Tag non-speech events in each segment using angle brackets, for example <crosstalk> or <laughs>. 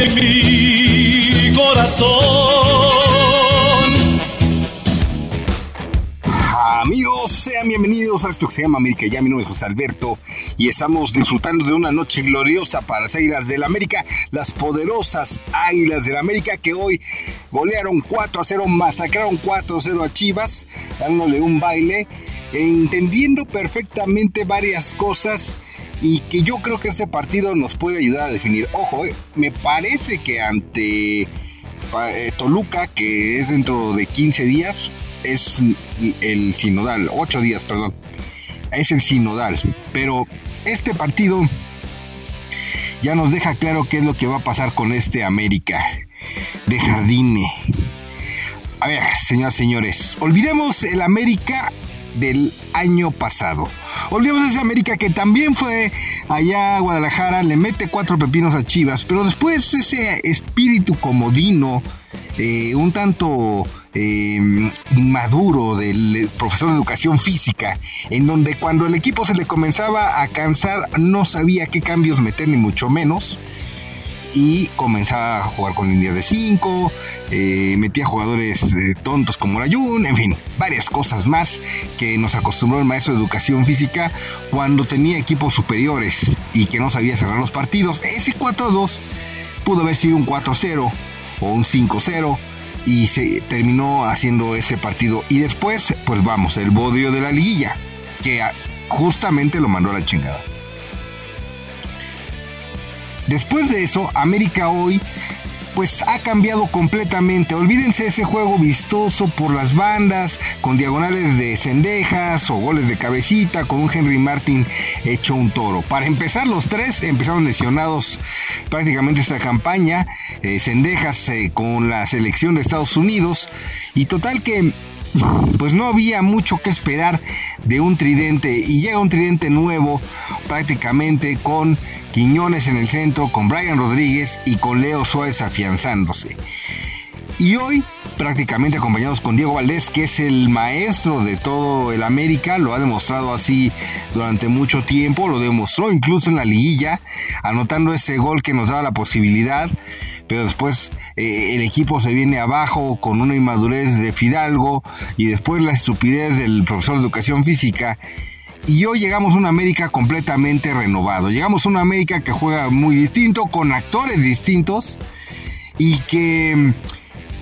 en mi corazón. Amigos, sean bienvenidos a esto que se llama América. Ya mi nombre es José Alberto y estamos disfrutando de una noche gloriosa para las Águilas del América, las poderosas Águilas del América que hoy golearon 4 a 0, masacraron 4 a 0 a Chivas, dándole un baile, entendiendo perfectamente varias cosas y que yo creo que este partido nos puede ayudar a definir. Ojo, eh, me parece que ante eh, Toluca, que es dentro de 15 días, es el sinodal, ocho días, perdón, es el sinodal. Pero este partido ya nos deja claro qué es lo que va a pasar con este América de Jardine. A ver, señoras y señores, olvidemos el América del año pasado. Olvidemos ese América que también fue allá a Guadalajara, le mete cuatro pepinos a Chivas, pero después ese espíritu comodino, eh, un tanto eh, inmaduro del profesor de educación física, en donde cuando el equipo se le comenzaba a cansar no sabía qué cambios meter ni mucho menos y comenzaba a jugar con líneas de 5, eh, metía jugadores eh, tontos como Rayun, en fin, varias cosas más que nos acostumbró el maestro de educación física cuando tenía equipos superiores y que no sabía cerrar los partidos. Ese 4-2 pudo haber sido un 4-0 o un 5-0 y se terminó haciendo ese partido. Y después, pues vamos, el bodio de la liguilla, que justamente lo mandó a la chingada. Después de eso, América hoy pues ha cambiado completamente. Olvídense ese juego vistoso por las bandas, con diagonales de cendejas o goles de cabecita, con un Henry Martin hecho un toro. Para empezar, los tres empezaron lesionados prácticamente esta campaña. Eh, cendejas eh, con la selección de Estados Unidos. Y total que pues no había mucho que esperar de un tridente y llega un tridente nuevo prácticamente con Quiñones en el centro, con Brian Rodríguez y con Leo Suárez afianzándose. Y hoy, prácticamente acompañados con Diego Valdés, que es el maestro de todo el América, lo ha demostrado así durante mucho tiempo, lo demostró incluso en la liguilla, anotando ese gol que nos daba la posibilidad, pero después eh, el equipo se viene abajo con una inmadurez de Fidalgo y después la estupidez del profesor de educación física. Y hoy llegamos a una América completamente renovado. Llegamos a una América que juega muy distinto, con actores distintos y que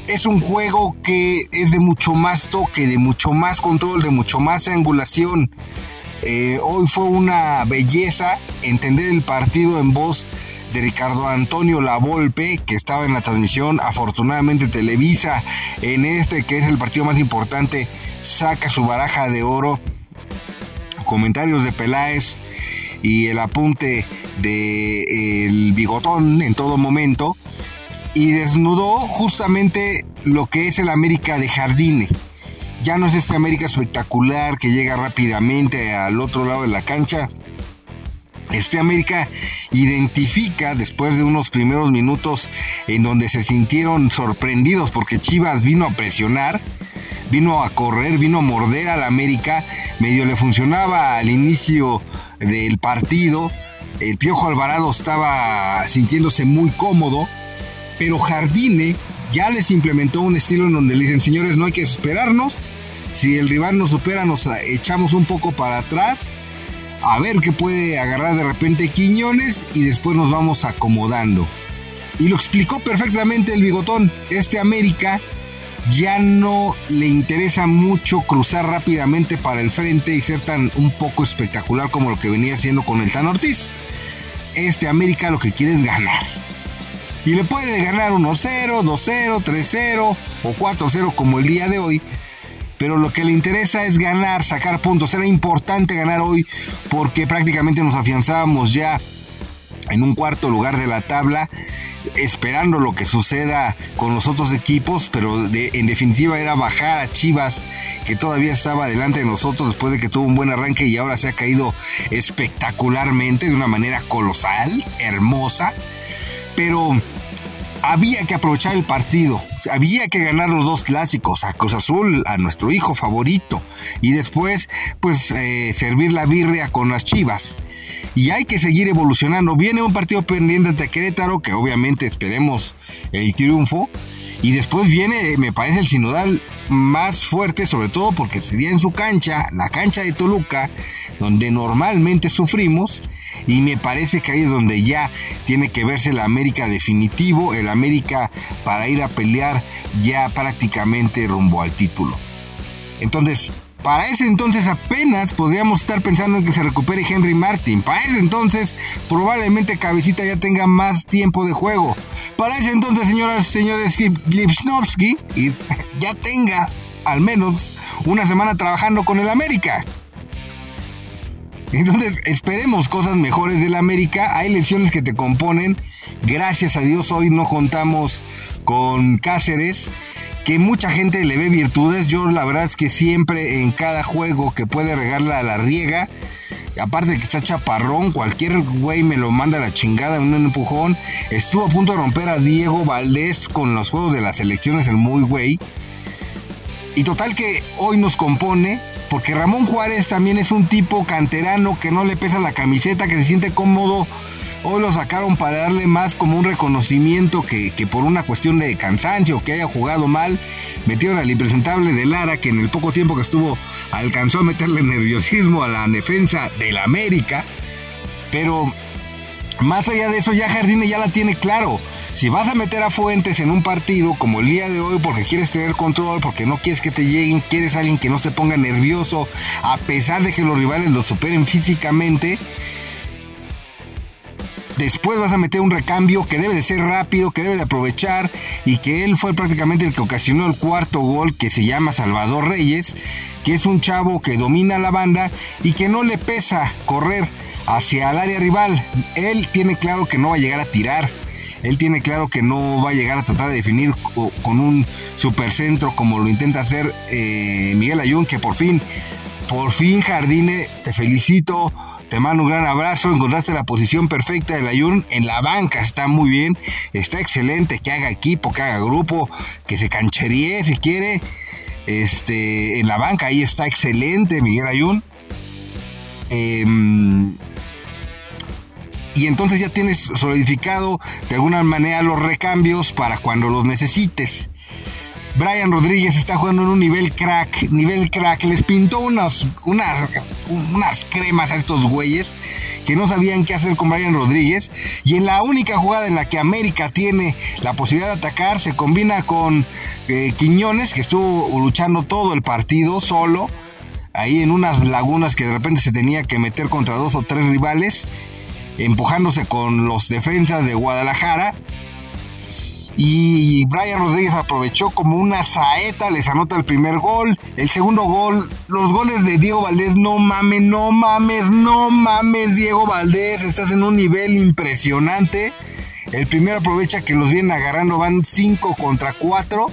es un juego que es de mucho más toque, de mucho más control, de mucho más angulación. Eh, hoy fue una belleza entender el partido en voz de Ricardo Antonio Lavolpe, que estaba en la transmisión. Afortunadamente Televisa, en este que es el partido más importante, saca su baraja de oro. Comentarios de Peláez y el apunte de el bigotón en todo momento y desnudó justamente lo que es el América de Jardine. Ya no es este América espectacular que llega rápidamente al otro lado de la cancha. Este América identifica después de unos primeros minutos en donde se sintieron sorprendidos porque Chivas vino a presionar, vino a correr, vino a morder al América, medio le funcionaba al inicio del partido, el Piojo Alvarado estaba sintiéndose muy cómodo, pero Jardine ya les implementó un estilo en donde le dicen, señores, no hay que esperarnos. Si el rival nos supera, nos echamos un poco para atrás. A ver qué puede agarrar de repente Quiñones y después nos vamos acomodando. Y lo explicó perfectamente el bigotón. Este América ya no le interesa mucho cruzar rápidamente para el frente y ser tan un poco espectacular como lo que venía haciendo con el Tan Ortiz. Este América lo que quiere es ganar y le puede ganar 1-0, 2-0, 3-0 o 4-0 como el día de hoy. Pero lo que le interesa es ganar, sacar puntos. Era importante ganar hoy porque prácticamente nos afianzábamos ya en un cuarto lugar de la tabla, esperando lo que suceda con los otros equipos, pero en definitiva era bajar a Chivas, que todavía estaba delante de nosotros después de que tuvo un buen arranque y ahora se ha caído espectacularmente, de una manera colosal, hermosa, pero había que aprovechar el partido. había que ganar los dos clásicos, a Cruz Azul, a nuestro hijo favorito, y después, pues, eh, servir la birria con las chivas. Y hay que seguir evolucionando. Viene un partido pendiente ante Querétaro, que obviamente esperemos el triunfo. Y después viene, me parece, el sinodal más fuerte, sobre todo porque sería en su cancha, la cancha de Toluca, donde normalmente sufrimos, y me parece que ahí es donde ya tiene que verse el América definitivo, el América para ir a pelear ya prácticamente rumbo al título. Entonces, para ese entonces apenas podríamos estar pensando en que se recupere Henry Martin. Para ese entonces probablemente Cabecita ya tenga más tiempo de juego. Para ese entonces, señoras y señores, Lipsnovsky <laughs> ya tenga al menos una semana trabajando con el América. Entonces esperemos cosas mejores del América. Hay lesiones que te componen. Gracias a Dios hoy no contamos con Cáceres que mucha gente le ve virtudes. Yo la verdad es que siempre en cada juego que puede regarla a la riega, aparte de que está chaparrón, cualquier güey me lo manda a la chingada en un empujón. Estuvo a punto de romper a Diego Valdés con los juegos de las elecciones, el muy güey. Y total que hoy nos compone, porque Ramón Juárez también es un tipo canterano que no le pesa la camiseta, que se siente cómodo Hoy lo sacaron para darle más como un reconocimiento que, por una cuestión de cansancio, que haya jugado mal. Metieron al impresentable de Lara, que en el poco tiempo que estuvo alcanzó a meterle <laughs> nerviosismo a la defensa del América. Pero más allá de eso, ya Jardine ya la tiene claro. Si vas a meter a Fuentes en un partido como el día de hoy porque quieres tener control, porque no quieres que te lleguen, quieres alguien que no se ponga nervioso, a pesar de que los rivales lo superen físicamente, Después vas a meter un recambio que debe de ser rápido, que debe de aprovechar y que él fue prácticamente el que ocasionó el cuarto gol que se llama Salvador Reyes, que es un chavo que domina la banda y que no le pesa correr hacia el área rival. Él tiene claro que no va a llegar a tirar. Él tiene claro que no va a llegar a tratar de definir con un supercentro como lo intenta hacer eh, Miguel Ayun, que por fin por fin, Jardine, te felicito, te mando un gran abrazo, encontraste la posición perfecta del Ayun en la banca, está muy bien, está excelente, que haga equipo, que haga grupo, que se cancheríe si quiere, este, en la banca ahí está excelente Miguel Ayun. Em, y entonces ya tienes solidificado de alguna manera los recambios para cuando los necesites. Brian Rodríguez está jugando en un nivel crack, nivel crack. Les pintó unas, unas, unas cremas a estos güeyes que no sabían qué hacer con Brian Rodríguez. Y en la única jugada en la que América tiene la posibilidad de atacar, se combina con eh, Quiñones, que estuvo luchando todo el partido solo, ahí en unas lagunas que de repente se tenía que meter contra dos o tres rivales, empujándose con los defensas de Guadalajara y Brian Rodríguez aprovechó como una saeta, les anota el primer gol, el segundo gol, los goles de Diego Valdés, no mames, no mames, no mames, Diego Valdés, estás en un nivel impresionante. El primero aprovecha que los vienen agarrando, van 5 contra 4.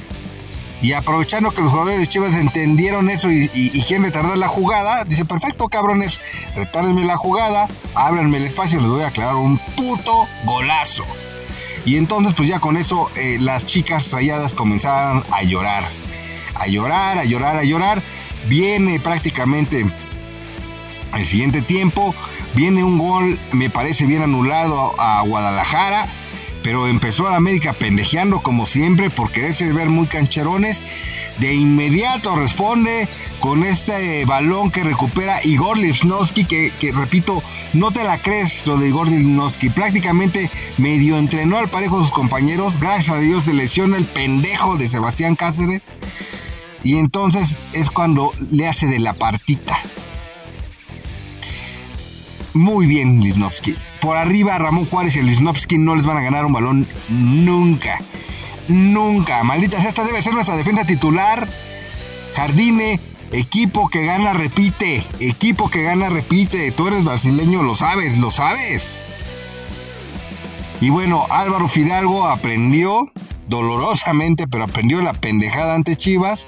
Y aprovechando que los jugadores de Chivas entendieron eso y, quieren retardar la jugada, dice, perfecto cabrones, retárdenme la jugada, ábranme el espacio, les voy a aclarar un puto golazo. Y entonces pues ya con eso eh, las chicas rayadas comenzaron a llorar. A llorar, a llorar, a llorar. Viene prácticamente el siguiente tiempo. Viene un gol, me parece bien anulado a Guadalajara pero empezó a América pendejeando como siempre por quererse ver muy cancherones. De inmediato responde con este balón que recupera Igor Lipsnowski, que, repito, no te la crees lo de Igor Lipsnowski. Prácticamente medio entrenó al parejo sus compañeros. Gracias a Dios se lesiona el pendejo de Sebastián Cáceres. Y entonces es cuando le hace de la partita. Muy bien, Lisnowski. Por arriba, Ramón Juárez y el no les van a ganar un balón nunca. Nunca. Maldita sea, esta debe ser nuestra defensa titular. Jardine, equipo que gana, repite. Equipo que gana, repite. Tú eres brasileño, lo sabes, lo sabes. Y bueno, Álvaro Fidalgo aprendió, dolorosamente, pero aprendió la pendejada ante Chivas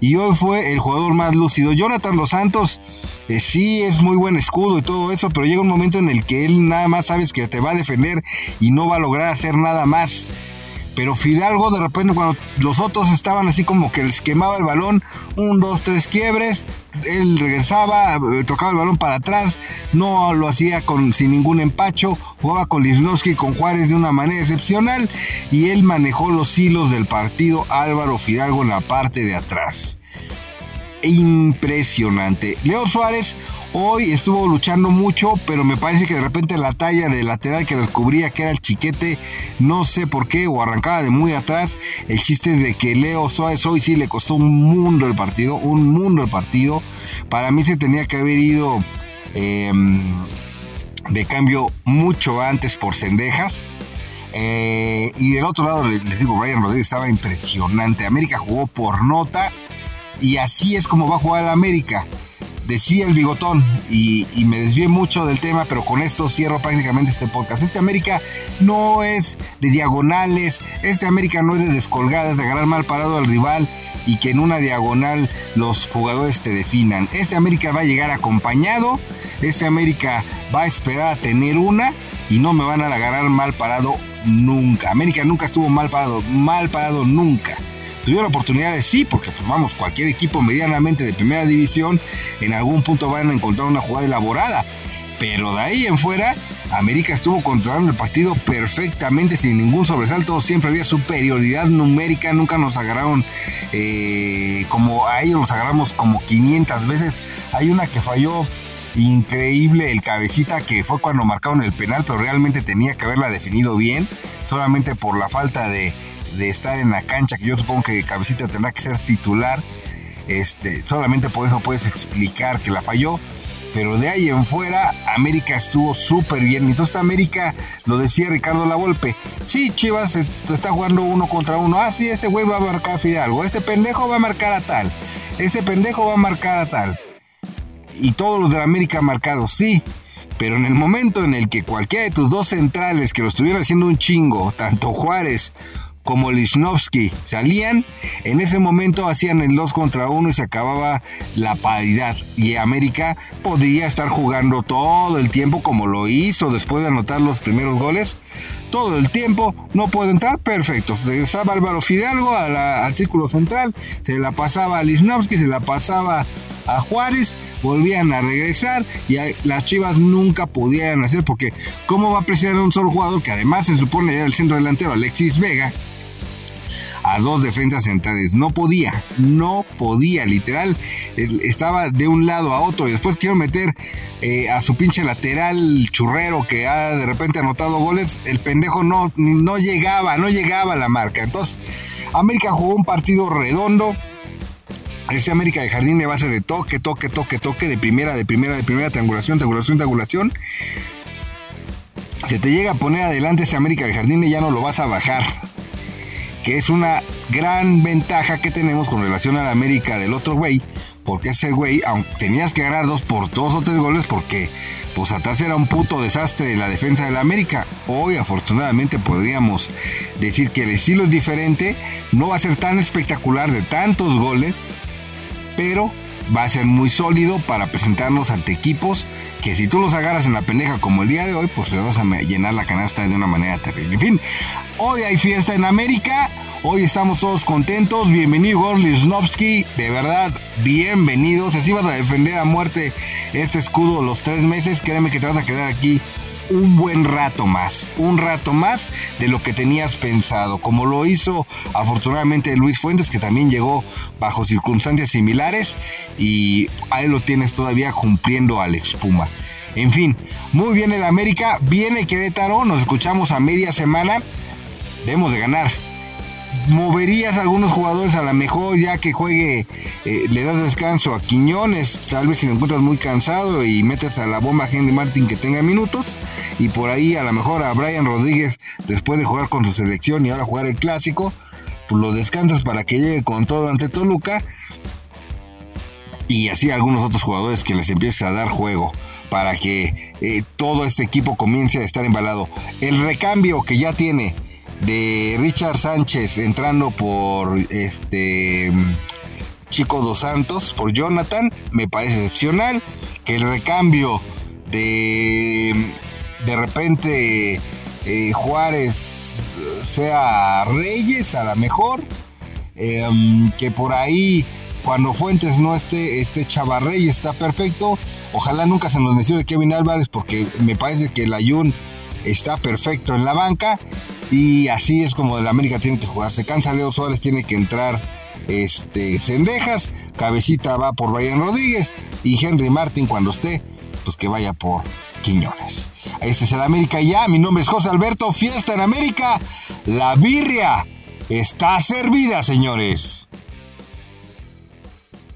y hoy fue el jugador más lúcido. Jonathan Los Santos eh, sí es muy buen escudo y todo eso, pero llega un momento en el que él nada más sabes que te va a defender y no va a lograr hacer nada más. Pero Fidalgo de repente cuando los otros estaban así como que les quemaba el balón, un, dos, tres quiebres, él regresaba, eh, tocaba el balón para atrás, no lo hacía con, sin ningún empacho, jugaba con Lisnowski y con Juárez de una manera excepcional y él manejó los hilos del partido Álvaro Fidalgo en la parte de atrás. Impresionante. Leo Suárez Hoy estuvo luchando mucho, pero me parece que de repente la talla de lateral que descubría que era el chiquete, no sé por qué, o arrancaba de muy atrás. El chiste es de que Leo Suárez hoy sí le costó un mundo el partido, un mundo el partido. Para mí se tenía que haber ido em, de cambio mucho antes por Cendejas. Eh, y del otro lado, les digo, Brian Rodríguez estaba impresionante. América jugó por nota y así es como va a jugar el América decía el bigotón y, me desvié mucho del tema, pero con esto cierro prácticamente este podcast. Este América no es de diagonales, este América no es de descolgadas, de agarrar mal parado al rival y que en una diagonal los jugadores te definan. Este América va a llegar acompañado, este América va a esperar a tener una y no me van a agarrar mal parado nunca. América nunca estuvo mal parado, mal parado nunca tuvieron oportunidades, sí, porque pues, cualquier equipo medianamente de primera división, en algún punto van a encontrar una jugada elaborada. Pero de ahí en fuera, América estuvo controlando el partido perfectamente, sin ningún sobresalto. Siempre había superioridad numérica, nunca nos agarraron eh, como a ellos los agarramos como 500 veces. Hay una que falló increíble el cabecita que fue cuando marcaron el penal, pero realmente tenía que haberla definido bien, solamente por la falta de, estar en la cancha, que yo supongo que Cabecita tendrá que ser titular. Este, solamente por eso puedes explicar que la falló. Pero de ahí en fuera, América estuvo súper bien. Entonces, América, lo decía Ricardo Lavolpe. Sí, Chivas está jugando uno contra uno. Ah, sí, este güey va a marcar a Fidalgo. Este pendejo va a marcar a tal. Este pendejo va a marcar a tal. Y todos los de América marcados, sí. Pero en el momento en el que cualquiera de tus dos centrales que lo estuvieran haciendo un chingo, tanto Juárez como Lichnowsky salían, en ese momento hacían el 2 contra 1 y se acababa la paridad. Y América podía estar jugando todo el tiempo como lo hizo después de anotar los primeros goles. Todo el tiempo, no puede entrar, perfecto. Regresaba Álvaro Fidalgo al círculo central, se la pasaba a Lichnowsky, se la pasaba a Juárez, volvían a regresar y las Chivas nunca podían hacer porque cómo va a presionar a un solo jugador que además se supone era el centro delantero Alexis Vega a dos defensas centrales. No podía, no podía, literal. Estaba de un lado a otro y después quiero meter eh, a su pinche lateral churrero que ha de repente anotado goles. El pendejo no, no llegaba, no llegaba a la marca. Entonces, América jugó un partido redondo. Este América de Jardín de base de toque, toque, toque, toque, de primera, de primera, de primera, triangulación, triangulación, triangulación. Se te llega a poner adelante este América de Jardín ya no lo vas a bajar que es una gran ventaja que tenemos con relación a la América del otro güey, porque ese güey, aunque tenías que ganar dos por dos o tres goles, porque pues atrás era un puto desastre de la defensa de la América. Hoy afortunadamente podríamos decir que el estilo es diferente, no va a ser tan espectacular de tantos goles, pero va a ser muy sólido para presentarnos ante equipos que si tú los agarras en la pendeja como el día de hoy, pues le vas a llenar la canasta de una manera terrible. En fin, hoy hay fiesta en América, hoy estamos todos contentos, bienvenido Gorli de verdad, bienvenidos, así vas a defender a muerte este escudo los tres meses, créeme que te vas a quedar aquí un buen rato más, un rato más de lo que tenías pensado, como lo hizo afortunadamente Luis Fuentes, que también llegó bajo circunstancias similares y ahí lo tienes todavía cumpliendo al Puma. En fin, muy bien el América, viene Querétaro, nos escuchamos a media semana, debemos de ganar, moverías a algunos jugadores a lo mejor ya que juegue, eh, le das descanso a Quiñones, tal vez si lo encuentras muy cansado y metes a la bomba Henry Martin que tenga minutos y por ahí a lo mejor a Brian Rodríguez después de jugar con su selección y ahora jugar el clásico, pues lo descansas para que llegue con todo ante Toluca y así a algunos otros jugadores que les empieces a dar juego para que eh, todo este equipo comience a estar embalado. El recambio que ya tiene de Richard Sánchez entrando por este Chico Dos Santos, por Jonathan, me parece excepcional. Que el recambio de de repente eh, Juárez sea Reyes a la mejor. Em, que por ahí cuando Fuentes no esté, este Chavarrey está perfecto. Ojalá nunca se nos mencione Kevin Álvarez porque me parece que el Ayun está perfecto en la banca. Y así es como el América tiene que jugar. Se cansa Leo Suárez, tiene que entrar este, Cendejas. Cabecita va por Brian Rodríguez. Y Henry Martin cuando esté, pues que vaya por Quiñones. Este es el América ya. Mi nombre es José Alberto. Fiesta en América. La birria está servida, señores.